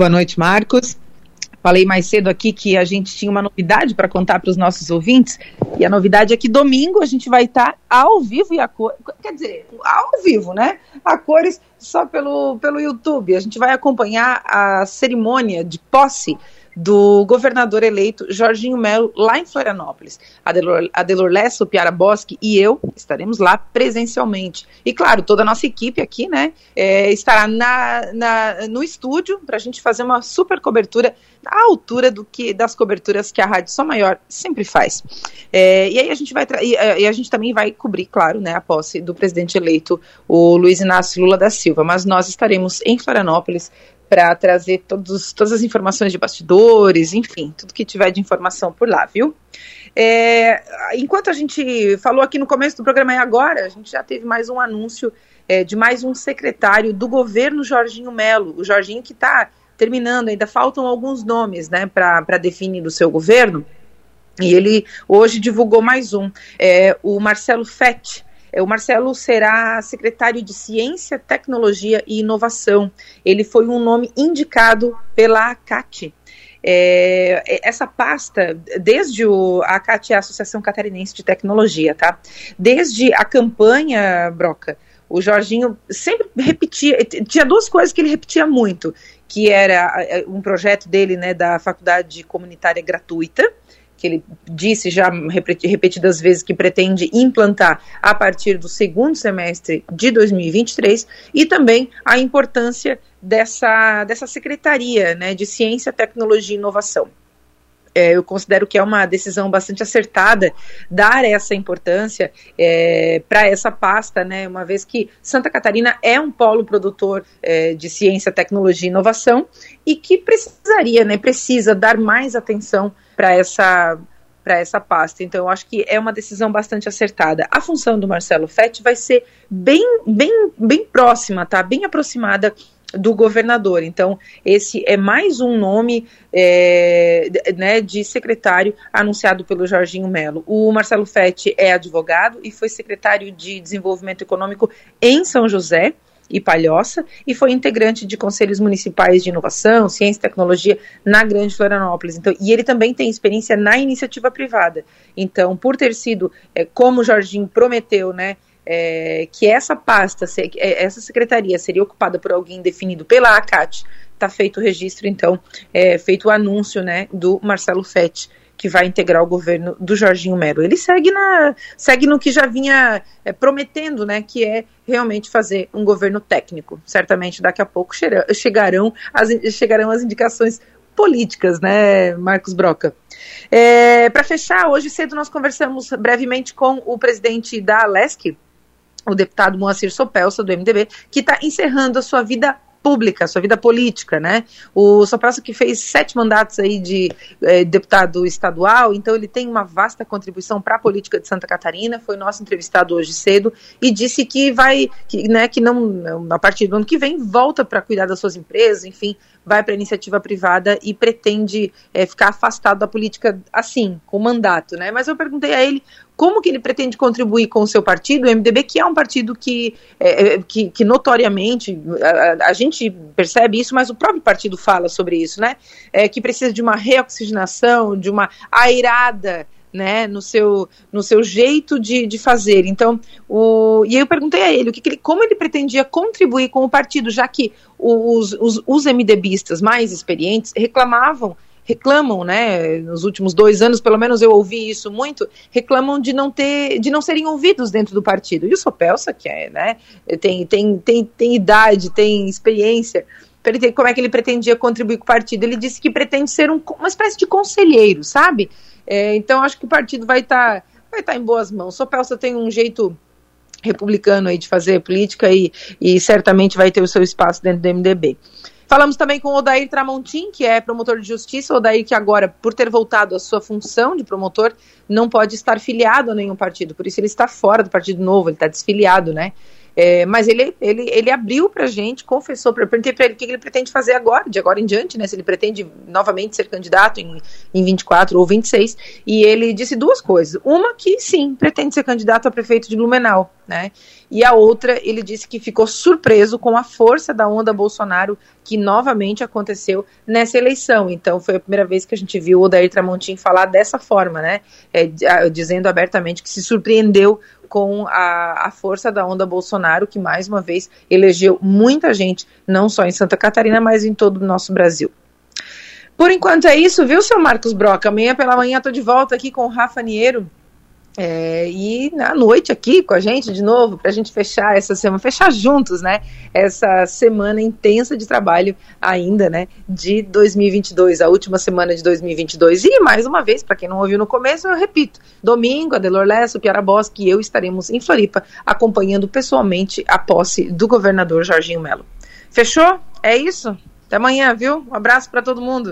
Boa noite, Marcos. Falei mais cedo aqui que a gente tinha uma novidade para contar para os nossos ouvintes, e a novidade é que domingo a gente vai estar tá ao vivo e a cor. Quer dizer, ao vivo, né? A cores só pelo, pelo YouTube. A gente vai acompanhar a cerimônia de posse do governador eleito Jorginho Melo lá em Florianópolis. A Delor Lesso, Piara Bosque e eu estaremos lá presencialmente. E claro, toda a nossa equipe aqui, né, é, estará na, na, no estúdio para a gente fazer uma super cobertura à altura do que das coberturas que a Rádio Só Maior sempre faz. É, e aí a gente vai e, e, a gente também vai cobrir, claro, né, a posse do presidente eleito, o Luiz Inácio Lula da Silva. Mas nós estaremos em Florianópolis para trazer todos, todas as informações de bastidores, enfim, tudo que tiver de informação por lá, viu? É, enquanto a gente falou aqui no começo do programa e agora, a gente já teve mais um anúncio é, de mais um secretário do governo Jorginho Melo, o Jorginho que está terminando, ainda faltam alguns nomes né, para definir do seu governo, e ele hoje divulgou mais um, é, o Marcelo Fett, o Marcelo será secretário de Ciência, Tecnologia e Inovação. Ele foi um nome indicado pela ACAT. É, essa pasta, desde o, a ACAT é a Associação Catarinense de Tecnologia, tá? Desde a campanha, Broca, o Jorginho sempre repetia, tinha duas coisas que ele repetia muito, que era é, um projeto dele, né, da faculdade comunitária gratuita, que ele disse já repetidas vezes que pretende implantar a partir do segundo semestre de 2023, e também a importância dessa, dessa secretaria né, de Ciência, Tecnologia e Inovação. É, eu considero que é uma decisão bastante acertada dar essa importância é, para essa pasta, né, uma vez que Santa Catarina é um polo produtor é, de ciência, tecnologia e inovação e que precisaria, né, precisa dar mais atenção para essa para essa pasta. Então, eu acho que é uma decisão bastante acertada. A função do Marcelo Fett vai ser bem, bem, bem próxima, tá? Bem aproximada do governador. Então, esse é mais um nome é, né, de secretário anunciado pelo Jorginho Melo. O Marcelo Fett é advogado e foi secretário de Desenvolvimento Econômico em São José e Palhoça e foi integrante de conselhos municipais de inovação, ciência e tecnologia na Grande Florianópolis. Então, e ele também tem experiência na iniciativa privada. Então, por ter sido, é, como o Jorginho prometeu, né, é, que essa pasta, é, essa secretaria seria ocupada por alguém definido pela ACAT, está feito o registro, então, é, feito o anúncio né, do Marcelo Fett que vai integrar o governo do Jorginho Melo. Ele segue, na, segue no que já vinha é, prometendo, né, que é realmente fazer um governo técnico. Certamente daqui a pouco chegarão as, chegarão as indicações políticas, né, Marcos Broca? É, Para fechar, hoje cedo nós conversamos brevemente com o presidente da Alesc, o deputado Moacir Sopelsa, do MDB, que está encerrando a sua vida pública, sua vida política, né? O Soprasso que fez sete mandatos aí de eh, deputado estadual, então ele tem uma vasta contribuição para a política de Santa Catarina, foi nosso entrevistado hoje cedo e disse que vai, que, né, que não, a partir do ano que vem, volta para cuidar das suas empresas, enfim, vai para a iniciativa privada e pretende é, ficar afastado da política assim, com mandato, né? Mas eu perguntei a ele como que ele pretende contribuir com o seu partido, o MDB, que é um partido que, é, que, que, notoriamente, a, a, gente percebe isso, mas o próprio partido fala sobre isso, né? É, que precisa de uma reoxigenação, de uma airada né, no seu, no seu jeito de, de fazer. Então, o, e eu perguntei a ele, o que, que ele, como ele pretendia contribuir com o partido, já que os, os, os MDBistas mais experientes reclamavam reclamam, né, nos últimos dois anos, pelo menos eu ouvi isso muito, reclamam de não ter, de não serem ouvidos dentro do partido. E o Sopelsa, que é, né, tem, tem, tem, tem idade, tem experiência, como é que ele pretendia contribuir com o partido? Ele disse que pretende ser um, uma espécie de conselheiro, sabe? É, então acho que o partido vai estar tá, vai tá em boas mãos. Sopelsa tem um jeito republicano aí de fazer política e, e certamente vai ter o seu espaço dentro do MDB. Falamos também com o Odair Tramontim, que é promotor de justiça. O Odair, que agora, por ter voltado à sua função de promotor, não pode estar filiado a nenhum partido. Por isso ele está fora do Partido Novo, ele está desfiliado, né? É, mas ele, ele, ele abriu para gente, confessou, para perguntei para ele o que ele pretende fazer agora, de agora em diante, né? Se ele pretende novamente ser candidato em, em 24 ou 26. E ele disse duas coisas. Uma, que sim, pretende ser candidato a prefeito de Blumenau. Né? E a outra, ele disse que ficou surpreso com a força da onda Bolsonaro que novamente aconteceu nessa eleição. Então, foi a primeira vez que a gente viu o Odair Tramontim falar dessa forma, né? É, dizendo abertamente que se surpreendeu com a, a, força da onda Bolsonaro, que mais uma vez elegeu muita gente, não só em Santa Catarina, mas em todo o nosso Brasil. Por enquanto é isso, viu, seu Marcos Broca? Amanhã pela manhã estou de volta aqui com o Rafa Niero é, e na noite aqui com a gente de novo, para a gente fechar essa semana, fechar juntos, né? Essa semana intensa de trabalho ainda, né? De 2022, a última semana de 2022. E mais uma vez, para quem não ouviu no começo, eu repito: domingo, a Delor Lesso, Piara Bosque e eu estaremos em Floripa acompanhando pessoalmente a posse do governador Jorginho Melo. Fechou? É isso? Até amanhã, viu? Um abraço para todo mundo.